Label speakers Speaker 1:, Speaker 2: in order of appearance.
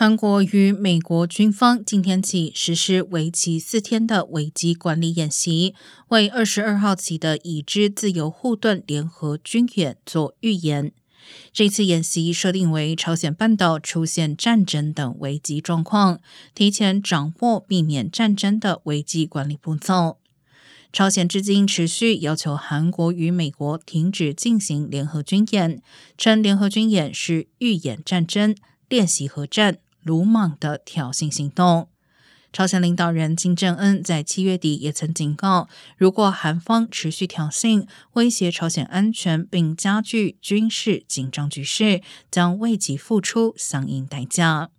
Speaker 1: 韩国与美国军方今天起实施为期四天的危机管理演习，为二十二号起的已知自由护盾联合军演做预演。这次演习设定为朝鲜半岛出现战争等危机状况，提前掌握避免战争的危机管理步骤。朝鲜至今持续要求韩国与美国停止进行联合军演，称联合军演是预演战争、练习核战。鲁莽的挑衅行动。朝鲜领导人金正恩在七月底也曾警告，如果韩方持续挑衅、威胁朝鲜安全，并加剧军事紧张局势，将为其付出相应代价。